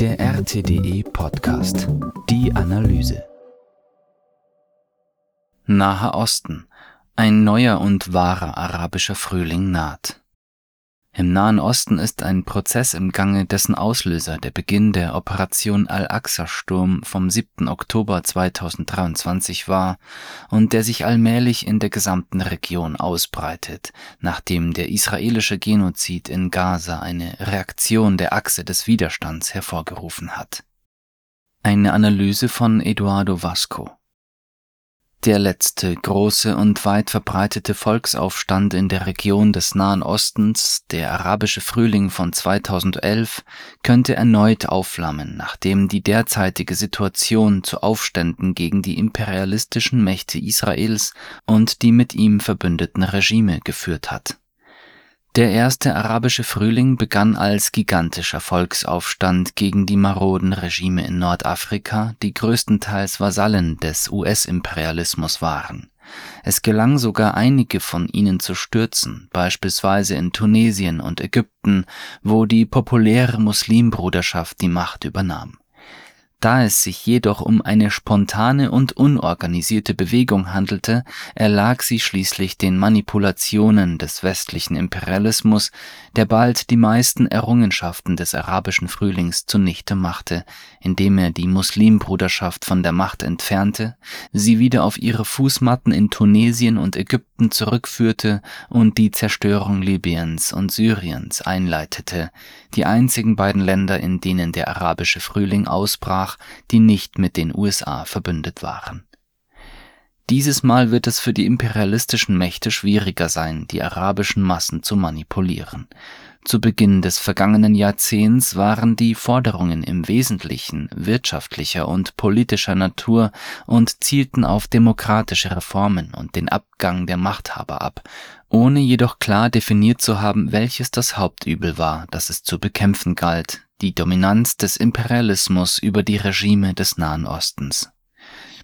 Der RTDE Podcast. Die Analyse. Nahe Osten. Ein neuer und wahrer arabischer Frühling naht. Im Nahen Osten ist ein Prozess im Gange, dessen Auslöser der Beginn der Operation Al-Aqsa-Sturm vom 7. Oktober 2023 war und der sich allmählich in der gesamten Region ausbreitet, nachdem der israelische Genozid in Gaza eine Reaktion der Achse des Widerstands hervorgerufen hat. Eine Analyse von Eduardo Vasco der letzte große und weit verbreitete Volksaufstand in der Region des Nahen Ostens, der arabische Frühling von 2011, könnte erneut aufflammen, nachdem die derzeitige Situation zu Aufständen gegen die imperialistischen Mächte Israels und die mit ihm verbündeten Regime geführt hat der erste arabische Frühling begann als gigantischer Volksaufstand gegen die maroden Regime in Nordafrika, die größtenteils Vasallen des US-Imperialismus waren. Es gelang sogar einige von ihnen zu stürzen, beispielsweise in Tunesien und Ägypten, wo die populäre Muslimbruderschaft die Macht übernahm da es sich jedoch um eine spontane und unorganisierte Bewegung handelte, erlag sie schließlich den Manipulationen des westlichen Imperialismus, der bald die meisten Errungenschaften des arabischen Frühlings zunichte machte, indem er die Muslimbruderschaft von der Macht entfernte, sie wieder auf ihre Fußmatten in Tunesien und Ägypten zurückführte und die Zerstörung Libyens und Syriens einleitete, die einzigen beiden Länder, in denen der arabische Frühling ausbrach die nicht mit den USA verbündet waren. Dieses Mal wird es für die imperialistischen Mächte schwieriger sein, die arabischen Massen zu manipulieren. Zu Beginn des vergangenen Jahrzehnts waren die Forderungen im Wesentlichen wirtschaftlicher und politischer Natur und zielten auf demokratische Reformen und den Abgang der Machthaber ab, ohne jedoch klar definiert zu haben, welches das Hauptübel war, das es zu bekämpfen galt, die Dominanz des Imperialismus über die Regime des Nahen Ostens.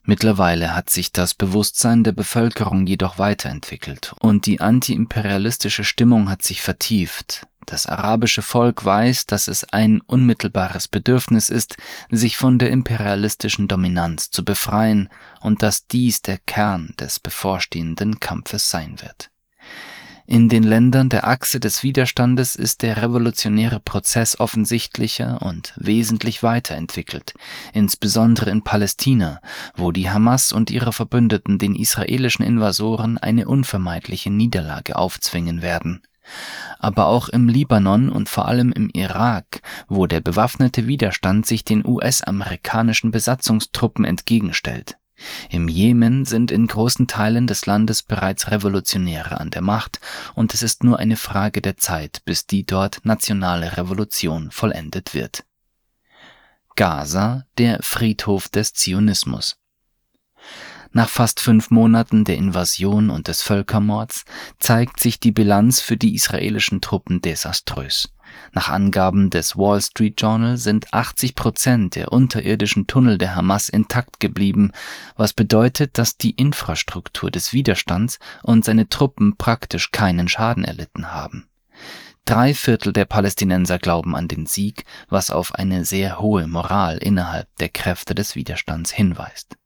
Mittlerweile hat sich das Bewusstsein der Bevölkerung jedoch weiterentwickelt und die antiimperialistische Stimmung hat sich vertieft. Das arabische Volk weiß, dass es ein unmittelbares Bedürfnis ist, sich von der imperialistischen Dominanz zu befreien und dass dies der Kern des bevorstehenden Kampfes sein wird. In den Ländern der Achse des Widerstandes ist der revolutionäre Prozess offensichtlicher und wesentlich weiterentwickelt, insbesondere in Palästina, wo die Hamas und ihre Verbündeten den israelischen Invasoren eine unvermeidliche Niederlage aufzwingen werden. Aber auch im Libanon und vor allem im Irak, wo der bewaffnete Widerstand sich den US-amerikanischen Besatzungstruppen entgegenstellt. Im Jemen sind in großen Teilen des Landes bereits Revolutionäre an der Macht und es ist nur eine Frage der Zeit, bis die dort nationale Revolution vollendet wird. Gaza, der Friedhof des Zionismus. Nach fast fünf Monaten der Invasion und des Völkermords zeigt sich die Bilanz für die israelischen Truppen desaströs. Nach Angaben des Wall Street Journal sind 80 Prozent der unterirdischen Tunnel der Hamas intakt geblieben, was bedeutet, dass die Infrastruktur des Widerstands und seine Truppen praktisch keinen Schaden erlitten haben. Drei Viertel der Palästinenser glauben an den Sieg, was auf eine sehr hohe Moral innerhalb der Kräfte des Widerstands hinweist.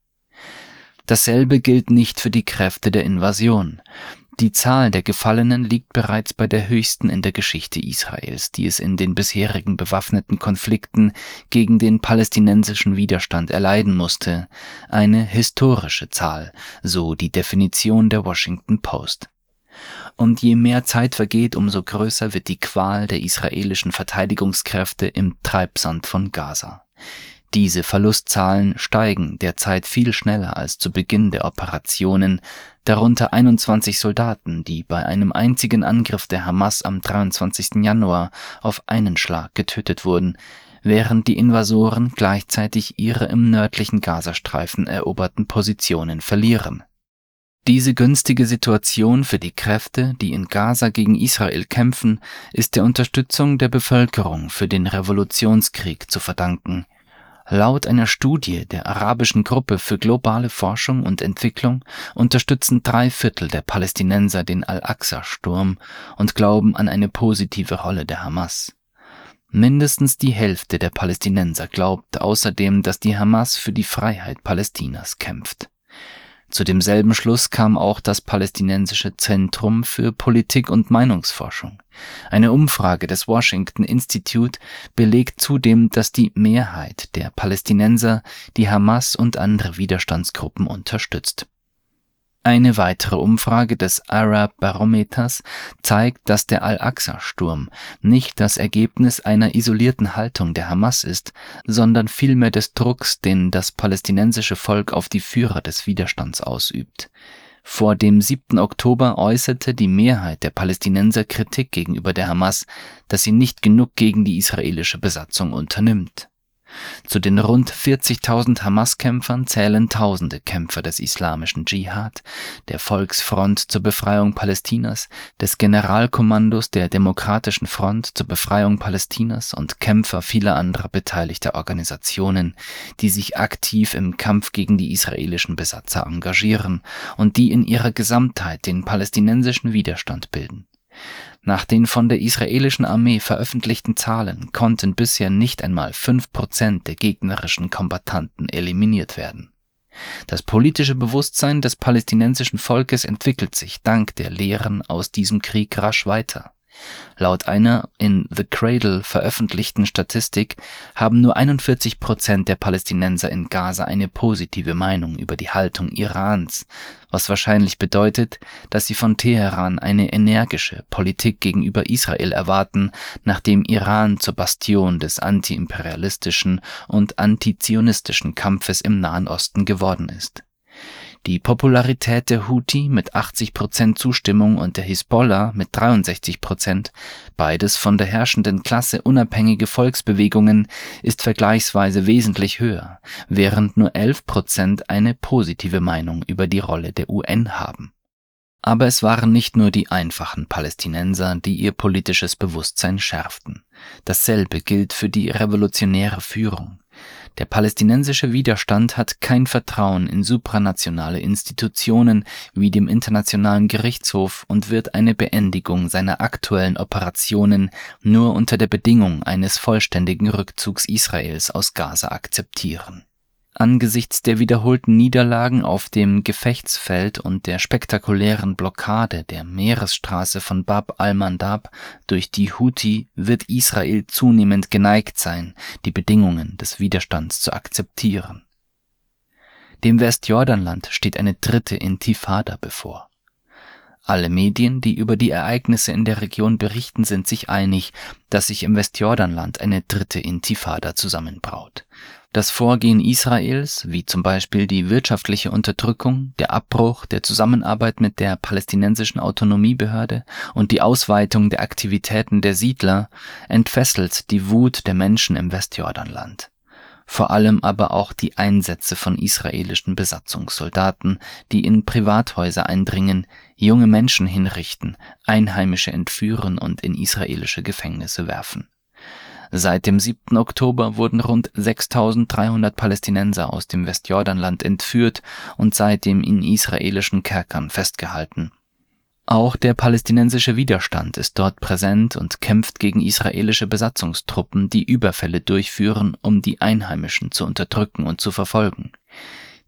Dasselbe gilt nicht für die Kräfte der Invasion. Die Zahl der Gefallenen liegt bereits bei der höchsten in der Geschichte Israels, die es in den bisherigen bewaffneten Konflikten gegen den palästinensischen Widerstand erleiden musste, eine historische Zahl, so die Definition der Washington Post. Und je mehr Zeit vergeht, umso größer wird die Qual der israelischen Verteidigungskräfte im Treibsand von Gaza. Diese Verlustzahlen steigen derzeit viel schneller als zu Beginn der Operationen, darunter 21 Soldaten, die bei einem einzigen Angriff der Hamas am 23. Januar auf einen Schlag getötet wurden, während die Invasoren gleichzeitig ihre im nördlichen Gazastreifen eroberten Positionen verlieren. Diese günstige Situation für die Kräfte, die in Gaza gegen Israel kämpfen, ist der Unterstützung der Bevölkerung für den Revolutionskrieg zu verdanken, Laut einer Studie der arabischen Gruppe für globale Forschung und Entwicklung unterstützen drei Viertel der Palästinenser den Al-Aqsa-Sturm und glauben an eine positive Rolle der Hamas. Mindestens die Hälfte der Palästinenser glaubt außerdem, dass die Hamas für die Freiheit Palästinas kämpft. Zu demselben Schluss kam auch das Palästinensische Zentrum für Politik und Meinungsforschung. Eine Umfrage des Washington Institute belegt zudem, dass die Mehrheit der Palästinenser die Hamas und andere Widerstandsgruppen unterstützt eine weitere Umfrage des Arab Barometers zeigt, dass der Al-Aqsa-Sturm nicht das Ergebnis einer isolierten Haltung der Hamas ist, sondern vielmehr des Drucks, den das palästinensische Volk auf die Führer des Widerstands ausübt. Vor dem 7. Oktober äußerte die Mehrheit der Palästinenser Kritik gegenüber der Hamas, dass sie nicht genug gegen die israelische Besatzung unternimmt zu den rund 40.000 Hamas-Kämpfern zählen tausende Kämpfer des islamischen Dschihad, der Volksfront zur Befreiung Palästinas, des Generalkommandos der Demokratischen Front zur Befreiung Palästinas und Kämpfer vieler anderer beteiligter Organisationen, die sich aktiv im Kampf gegen die israelischen Besatzer engagieren und die in ihrer Gesamtheit den palästinensischen Widerstand bilden nach den von der israelischen Armee veröffentlichten Zahlen konnten bisher nicht einmal fünf Prozent der gegnerischen Kombattanten eliminiert werden. Das politische Bewusstsein des palästinensischen Volkes entwickelt sich dank der Lehren aus diesem Krieg rasch weiter Laut einer in The Cradle veröffentlichten Statistik haben nur 41 Prozent der Palästinenser in Gaza eine positive Meinung über die Haltung Irans, was wahrscheinlich bedeutet, dass sie von Teheran eine energische Politik gegenüber Israel erwarten, nachdem Iran zur Bastion des antiimperialistischen und antizionistischen Kampfes im Nahen Osten geworden ist die Popularität der Houthi mit 80 Prozent Zustimmung und der Hisbollah mit 63 Prozent, beides von der herrschenden Klasse unabhängige Volksbewegungen, ist vergleichsweise wesentlich höher, während nur 11 Prozent eine positive Meinung über die Rolle der UN haben. Aber es waren nicht nur die einfachen Palästinenser, die ihr politisches Bewusstsein schärften. Dasselbe gilt für die revolutionäre Führung. Der palästinensische Widerstand hat kein Vertrauen in supranationale Institutionen wie dem Internationalen Gerichtshof und wird eine Beendigung seiner aktuellen Operationen nur unter der Bedingung eines vollständigen Rückzugs Israels aus Gaza akzeptieren Angesichts der wiederholten Niederlagen auf dem Gefechtsfeld und der spektakulären Blockade der Meeresstraße von Bab al-Mandab durch die Houthi wird Israel zunehmend geneigt sein, die Bedingungen des Widerstands zu akzeptieren. Dem Westjordanland steht eine dritte Intifada bevor. Alle Medien, die über die Ereignisse in der Region berichten, sind sich einig, dass sich im Westjordanland eine dritte Intifada zusammenbraut. Das Vorgehen Israels, wie zum Beispiel die wirtschaftliche Unterdrückung, der Abbruch der Zusammenarbeit mit der palästinensischen Autonomiebehörde und die Ausweitung der Aktivitäten der Siedler, entfesselt die Wut der Menschen im Westjordanland. Vor allem aber auch die Einsätze von israelischen Besatzungssoldaten, die in Privathäuser eindringen, junge Menschen hinrichten, Einheimische entführen und in israelische Gefängnisse werfen Seit dem 7. Oktober wurden rund 6300 Palästinenser aus dem Westjordanland entführt und seitdem in israelischen Kerkern festgehalten. Auch der palästinensische Widerstand ist dort präsent und kämpft gegen israelische Besatzungstruppen, die Überfälle durchführen, um die Einheimischen zu unterdrücken und zu verfolgen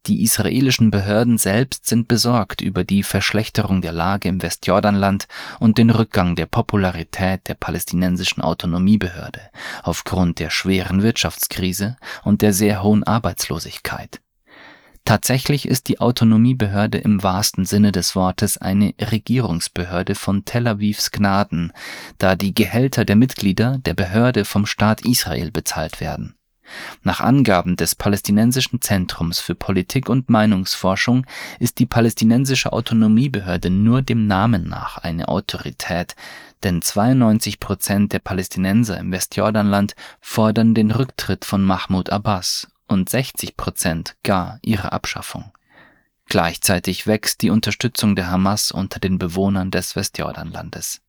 die israelischen Behörden selbst sind besorgt über die Verschlechterung der Lage im Westjordanland und den Rückgang der Popularität der palästinensischen Autonomiebehörde aufgrund der schweren Wirtschaftskrise und der sehr hohen Arbeitslosigkeit. Tatsächlich ist die Autonomiebehörde im wahrsten Sinne des Wortes eine Regierungsbehörde von Tel Avivs Gnaden, da die Gehälter der Mitglieder der Behörde vom Staat Israel bezahlt werden nach Angaben des Palästinensischen Zentrums für Politik und Meinungsforschung ist die palästinensische Autonomiebehörde nur dem Namen nach eine Autorität, denn 92 Prozent der Palästinenser im Westjordanland fordern den Rücktritt von Mahmoud Abbas und 60 Prozent gar ihre Abschaffung. Gleichzeitig wächst die Unterstützung der Hamas unter den Bewohnern des Westjordanlandes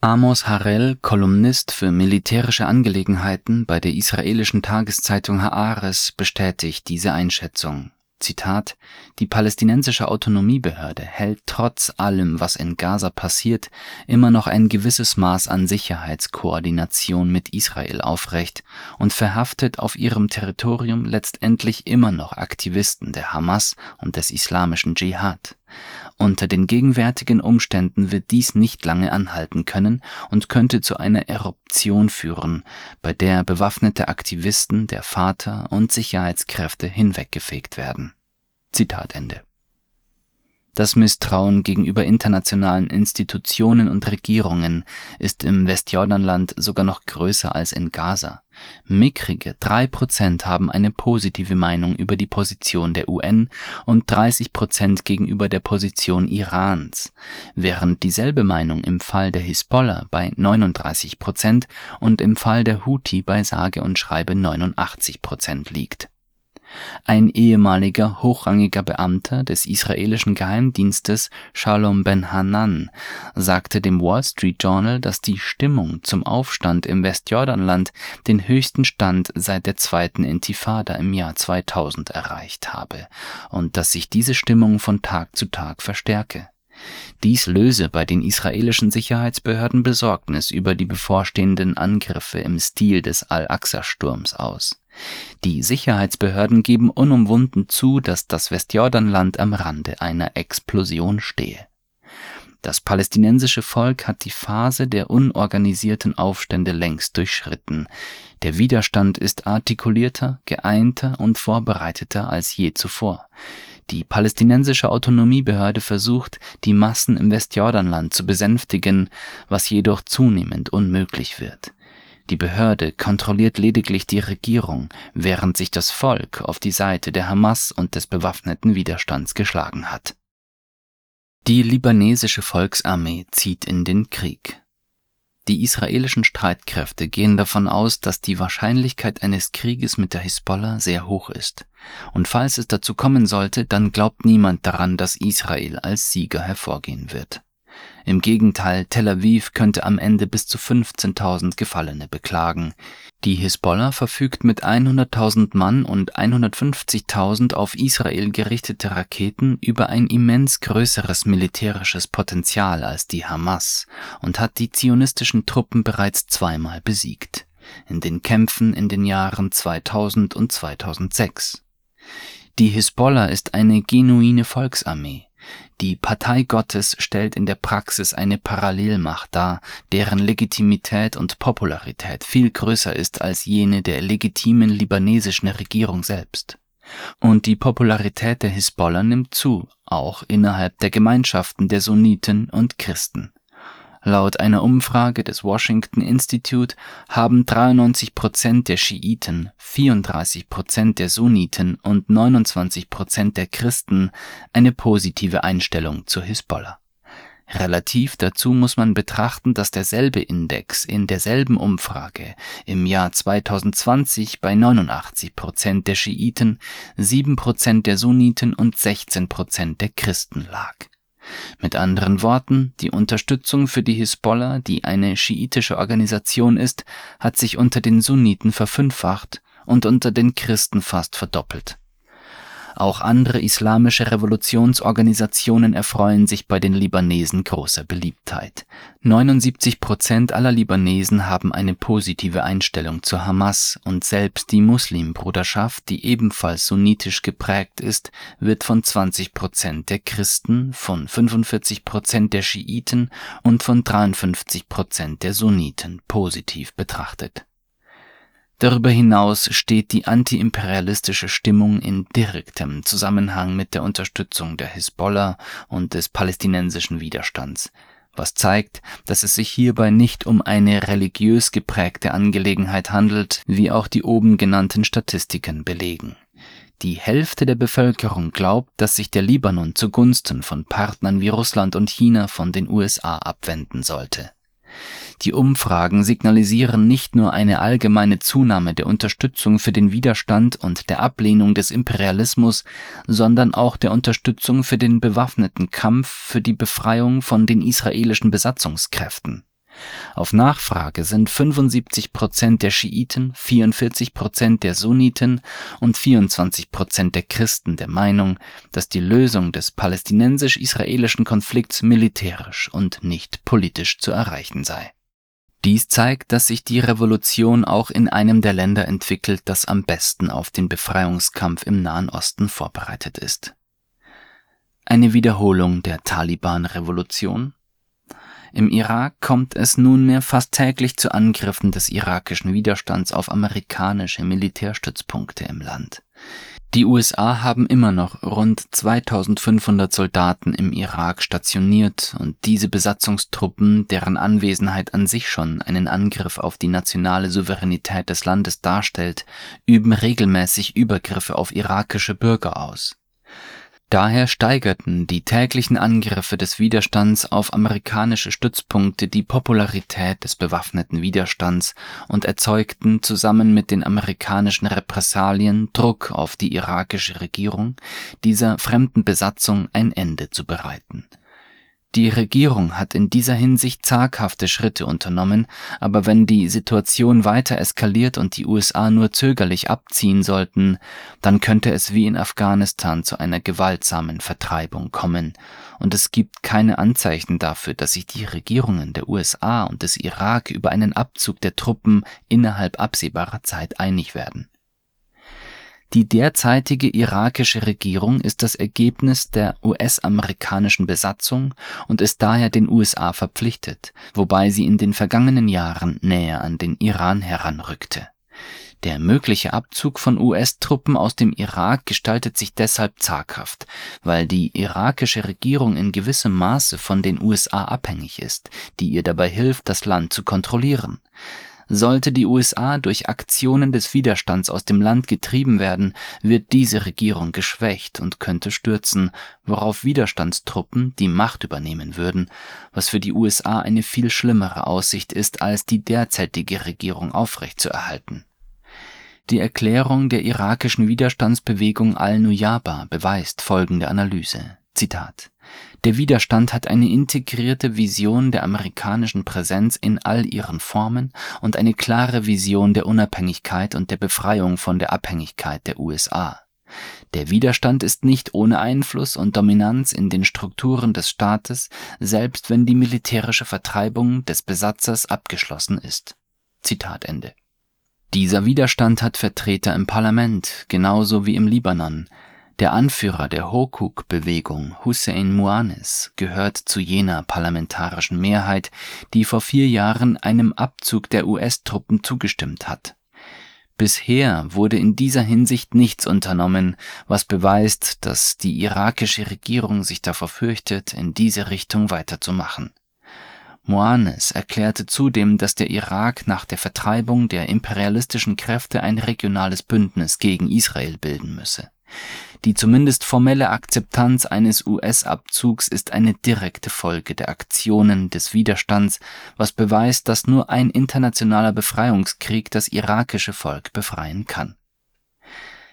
Amos Harel, Kolumnist für militärische Angelegenheiten bei der israelischen Tageszeitung Haares, bestätigt diese Einschätzung Zitat, die palästinensische Autonomiebehörde hält trotz allem, was in Gaza passiert, immer noch ein gewisses Maß an Sicherheitskoordination mit Israel aufrecht und verhaftet auf ihrem Territorium letztendlich immer noch Aktivisten der Hamas und des islamischen Dschihad. Unter den gegenwärtigen Umständen wird dies nicht lange anhalten können und könnte zu einer Eruption führen, bei der bewaffnete Aktivisten der Vater und Sicherheitskräfte hinweggefegt werden. Zitat Ende das Misstrauen gegenüber internationalen Institutionen und Regierungen ist im Westjordanland sogar noch größer als in Gaza. Mickrige drei Prozent haben eine positive Meinung über die Position der UN und 30 Prozent gegenüber der Position Irans, während dieselbe Meinung im Fall der Hisbollah bei 39 Prozent und im Fall der Houthi bei sage und schreibe 89 Prozent liegt ein ehemaliger hochrangiger Beamter des israelischen Geheimdienstes Shalom Ben-Hanan sagte dem Wall Street Journal, dass die Stimmung zum Aufstand im Westjordanland den höchsten Stand seit der zweiten Intifada im Jahr 2000 erreicht habe und dass sich diese Stimmung von Tag zu Tag verstärke. Dies löse bei den israelischen Sicherheitsbehörden Besorgnis über die bevorstehenden Angriffe im Stil des Al-Aqsa-Sturms aus die Sicherheitsbehörden geben unumwunden zu, dass das Westjordanland am Rande einer Explosion stehe. Das palästinensische Volk hat die Phase der unorganisierten Aufstände längst durchschritten. Der Widerstand ist artikulierter, geeinter und vorbereiteter als je zuvor. Die palästinensische Autonomiebehörde versucht, die Massen im Westjordanland zu besänftigen, was jedoch zunehmend unmöglich wird. Die Behörde kontrolliert lediglich die Regierung, während sich das Volk auf die Seite der Hamas und des bewaffneten Widerstands geschlagen hat. Die libanesische Volksarmee zieht in den Krieg. Die israelischen Streitkräfte gehen davon aus, dass die Wahrscheinlichkeit eines Krieges mit der Hisbollah sehr hoch ist. Und falls es dazu kommen sollte, dann glaubt niemand daran, dass Israel als Sieger hervorgehen wird. Im Gegenteil, Tel Aviv könnte am Ende bis zu 15.000 Gefallene beklagen. Die Hisbollah verfügt mit 100.000 Mann und 150.000 auf Israel gerichtete Raketen über ein immens größeres militärisches Potenzial als die Hamas und hat die zionistischen Truppen bereits zweimal besiegt. In den Kämpfen in den Jahren 2000 und 2006. Die Hisbollah ist eine genuine Volksarmee die Partei Gottes stellt in der Praxis eine Parallelmacht dar, deren Legitimität und Popularität viel größer ist als jene der legitimen libanesischen Regierung selbst. Und die Popularität der Hisbollah nimmt zu, auch innerhalb der Gemeinschaften der Sunniten und Christen Laut einer Umfrage des Washington Institute haben 93 Prozent der Schiiten, 34 Prozent der Sunniten und 29 Prozent der Christen eine positive Einstellung zur Hisbollah. Relativ dazu muss man betrachten, dass derselbe Index in derselben Umfrage im Jahr 2020 bei 89 Prozent der Schiiten, 7 Prozent der Sunniten und 16 Prozent der Christen lag mit anderen Worten, die Unterstützung für die Hisbollah, die eine schiitische Organisation ist, hat sich unter den Sunniten verfünffacht und unter den Christen fast verdoppelt auch andere islamische Revolutionsorganisationen erfreuen sich bei den Libanesen großer Beliebtheit. 79 Prozent aller Libanesen haben eine positive Einstellung zur Hamas und selbst die Muslimbruderschaft, die ebenfalls sunnitisch geprägt ist, wird von 20 Prozent der Christen, von 45 Prozent der Schiiten und von 53 Prozent der Sunniten positiv betrachtet Darüber hinaus steht die antiimperialistische Stimmung in direktem Zusammenhang mit der Unterstützung der Hisbollah und des palästinensischen Widerstands, was zeigt, dass es sich hierbei nicht um eine religiös geprägte Angelegenheit handelt, wie auch die oben genannten Statistiken belegen. Die Hälfte der Bevölkerung glaubt, dass sich der Libanon zugunsten von Partnern wie Russland und China von den USA abwenden sollte die Umfragen signalisieren nicht nur eine allgemeine Zunahme der Unterstützung für den Widerstand und der Ablehnung des Imperialismus, sondern auch der Unterstützung für den bewaffneten Kampf für die Befreiung von den israelischen Besatzungskräften Auf Nachfrage sind 75 Prozent der Schiiten, 44 Prozent der Sunniten und 24 Prozent der Christen der Meinung, dass die Lösung des palästinensisch-israelischen Konflikts militärisch und nicht politisch zu erreichen sei. Dies zeigt, dass sich die Revolution auch in einem der Länder entwickelt, das am besten auf den Befreiungskampf im Nahen Osten vorbereitet ist. Eine Wiederholung der Taliban-Revolution im Irak kommt es nunmehr fast täglich zu Angriffen des irakischen Widerstands auf amerikanische Militärstützpunkte im Land. Die USA haben immer noch rund 2500 Soldaten im Irak stationiert und diese Besatzungstruppen, deren Anwesenheit an sich schon einen Angriff auf die nationale Souveränität des Landes darstellt, üben regelmäßig Übergriffe auf irakische Bürger aus Daher steigerten die täglichen Angriffe des Widerstands auf amerikanische Stützpunkte die Popularität des bewaffneten Widerstands und erzeugten zusammen mit den amerikanischen Repressalien Druck auf die irakische Regierung, dieser fremden Besatzung ein Ende zu bereiten die Regierung hat in dieser Hinsicht zaghafte Schritte unternommen, aber wenn die Situation weiter eskaliert und die USA nur zögerlich abziehen sollten, dann könnte es wie in Afghanistan zu einer gewaltsamen Vertreibung kommen, und es gibt keine Anzeichen dafür, dass sich die Regierungen der USA und des Irak über einen Abzug der Truppen innerhalb absehbarer Zeit einig werden die derzeitige irakische Regierung ist das Ergebnis der US-amerikanischen Besatzung und ist daher den USA verpflichtet, wobei sie in den vergangenen Jahren näher an den Iran heranrückte. Der mögliche Abzug von US-Truppen aus dem Irak gestaltet sich deshalb zaghaft, weil die irakische Regierung in gewissem Maße von den USA abhängig ist, die ihr dabei hilft, das Land zu kontrollieren. Sollte die USA durch Aktionen des Widerstands aus dem Land getrieben werden, wird diese Regierung geschwächt und könnte stürzen, worauf Widerstandstruppen die Macht übernehmen würden, was für die USA eine viel schlimmere Aussicht ist, als die derzeitige Regierung aufrechtzuerhalten. Die Erklärung der irakischen Widerstandsbewegung Al-Nujaba beweist folgende Analyse. Zitat der Widerstand hat eine integrierte Vision der amerikanischen Präsenz in all ihren Formen und eine klare Vision der Unabhängigkeit und der Befreiung von der Abhängigkeit der USA. Der Widerstand ist nicht ohne Einfluss und Dominanz in den Strukturen des Staates, selbst wenn die militärische Vertreibung des Besatzers abgeschlossen ist. Zitat Ende. Dieser Widerstand hat Vertreter im Parlament, genauso wie im Libanon, der Anführer der Hokuk-Bewegung, Hussein Muanes, gehört zu jener parlamentarischen Mehrheit, die vor vier Jahren einem Abzug der US-Truppen zugestimmt hat. Bisher wurde in dieser Hinsicht nichts unternommen, was beweist, dass die irakische Regierung sich davor fürchtet, in diese Richtung weiterzumachen. Moanes erklärte zudem, dass der Irak nach der Vertreibung der imperialistischen Kräfte ein regionales Bündnis gegen Israel bilden müsse die zumindest formelle Akzeptanz eines US-Abzugs ist eine direkte Folge der Aktionen des Widerstands, was beweist, dass nur ein internationaler Befreiungskrieg das irakische Volk befreien kann.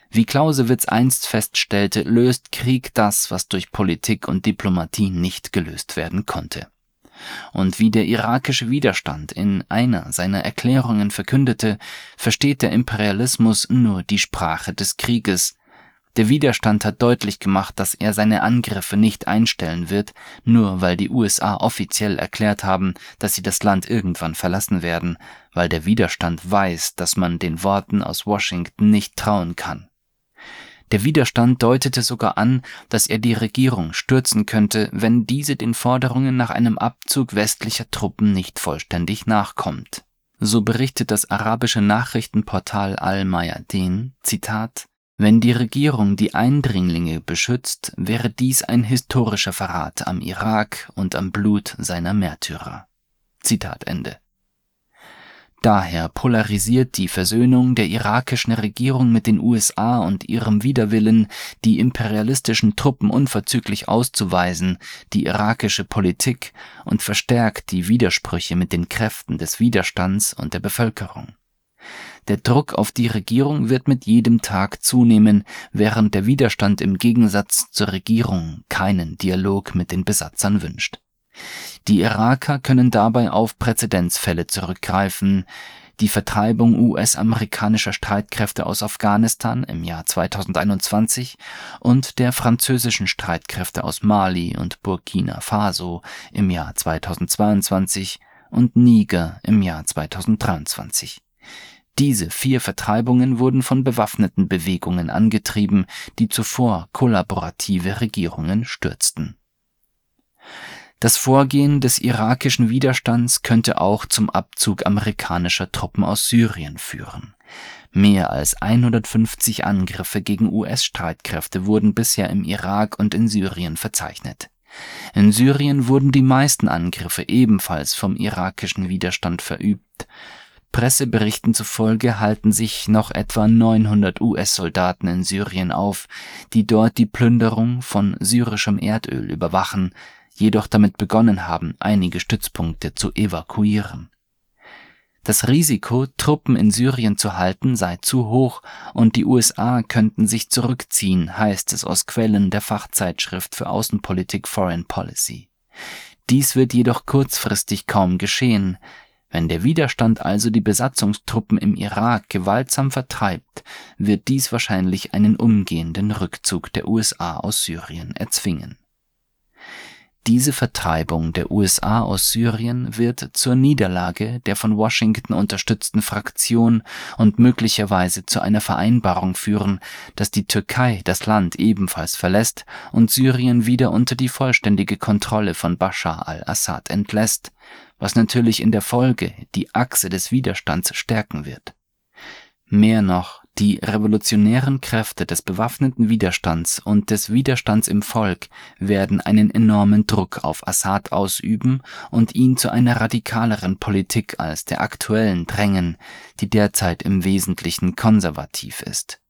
Wie Clausewitz einst feststellte, löst Krieg das, was durch Politik und Diplomatie nicht gelöst werden konnte. Und wie der irakische Widerstand in einer seiner Erklärungen verkündete, versteht der Imperialismus nur die Sprache des Krieges, der Widerstand hat deutlich gemacht, dass er seine Angriffe nicht einstellen wird, nur weil die USA offiziell erklärt haben, dass sie das Land irgendwann verlassen werden, weil der Widerstand weiß, dass man den Worten aus Washington nicht trauen kann. Der Widerstand deutete sogar an, dass er die Regierung stürzen könnte, wenn diese den Forderungen nach einem Abzug westlicher Truppen nicht vollständig nachkommt. So berichtet das arabische Nachrichtenportal Al-Mayadin, Zitat, wenn die Regierung die Eindringlinge beschützt, wäre dies ein historischer Verrat am Irak und am Blut seiner Märtyrer. Zitat Ende. Daher polarisiert die Versöhnung der irakischen Regierung mit den USA und ihrem Widerwillen, die imperialistischen Truppen unverzüglich auszuweisen, die irakische Politik und verstärkt die Widersprüche mit den Kräften des Widerstands und der Bevölkerung. Der Druck auf die Regierung wird mit jedem Tag zunehmen, während der Widerstand im Gegensatz zur Regierung keinen Dialog mit den Besatzern wünscht. Die Iraker können dabei auf Präzedenzfälle zurückgreifen, die Vertreibung US-amerikanischer Streitkräfte aus Afghanistan im Jahr 2021 und der französischen Streitkräfte aus Mali und Burkina Faso im Jahr 2022 und Niger im Jahr 2023. Diese vier Vertreibungen wurden von bewaffneten Bewegungen angetrieben, die zuvor kollaborative Regierungen stürzten das Vorgehen des irakischen Widerstands könnte auch zum Abzug amerikanischer Truppen aus Syrien führen. Mehr als 150 Angriffe gegen US-Streitkräfte wurden bisher im Irak und in Syrien verzeichnet. In Syrien wurden die meisten Angriffe ebenfalls vom irakischen Widerstand verübt. Presseberichten zufolge halten sich noch etwa 900 US-Soldaten in Syrien auf, die dort die Plünderung von syrischem Erdöl überwachen, jedoch damit begonnen haben, einige Stützpunkte zu evakuieren. Das Risiko, Truppen in Syrien zu halten, sei zu hoch und die USA könnten sich zurückziehen, heißt es aus Quellen der Fachzeitschrift für Außenpolitik Foreign Policy. Dies wird jedoch kurzfristig kaum geschehen. Wenn der Widerstand also die Besatzungstruppen im Irak gewaltsam vertreibt, wird dies wahrscheinlich einen umgehenden Rückzug der USA aus Syrien erzwingen. Diese Vertreibung der USA aus Syrien wird zur Niederlage der von Washington unterstützten Fraktion und möglicherweise zu einer Vereinbarung führen, dass die Türkei das Land ebenfalls verlässt und Syrien wieder unter die vollständige Kontrolle von Bashar al-Assad entlässt, was natürlich in der Folge die Achse des Widerstands stärken wird. Mehr noch, die revolutionären Kräfte des bewaffneten Widerstands und des Widerstands im Volk werden einen enormen Druck auf Assad ausüben und ihn zu einer radikaleren Politik als der aktuellen drängen, die derzeit im Wesentlichen konservativ ist.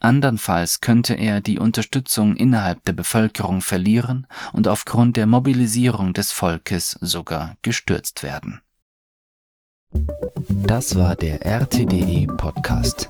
Andernfalls könnte er die Unterstützung innerhalb der Bevölkerung verlieren und aufgrund der Mobilisierung des Volkes sogar gestürzt werden. Das war der RTDE Podcast.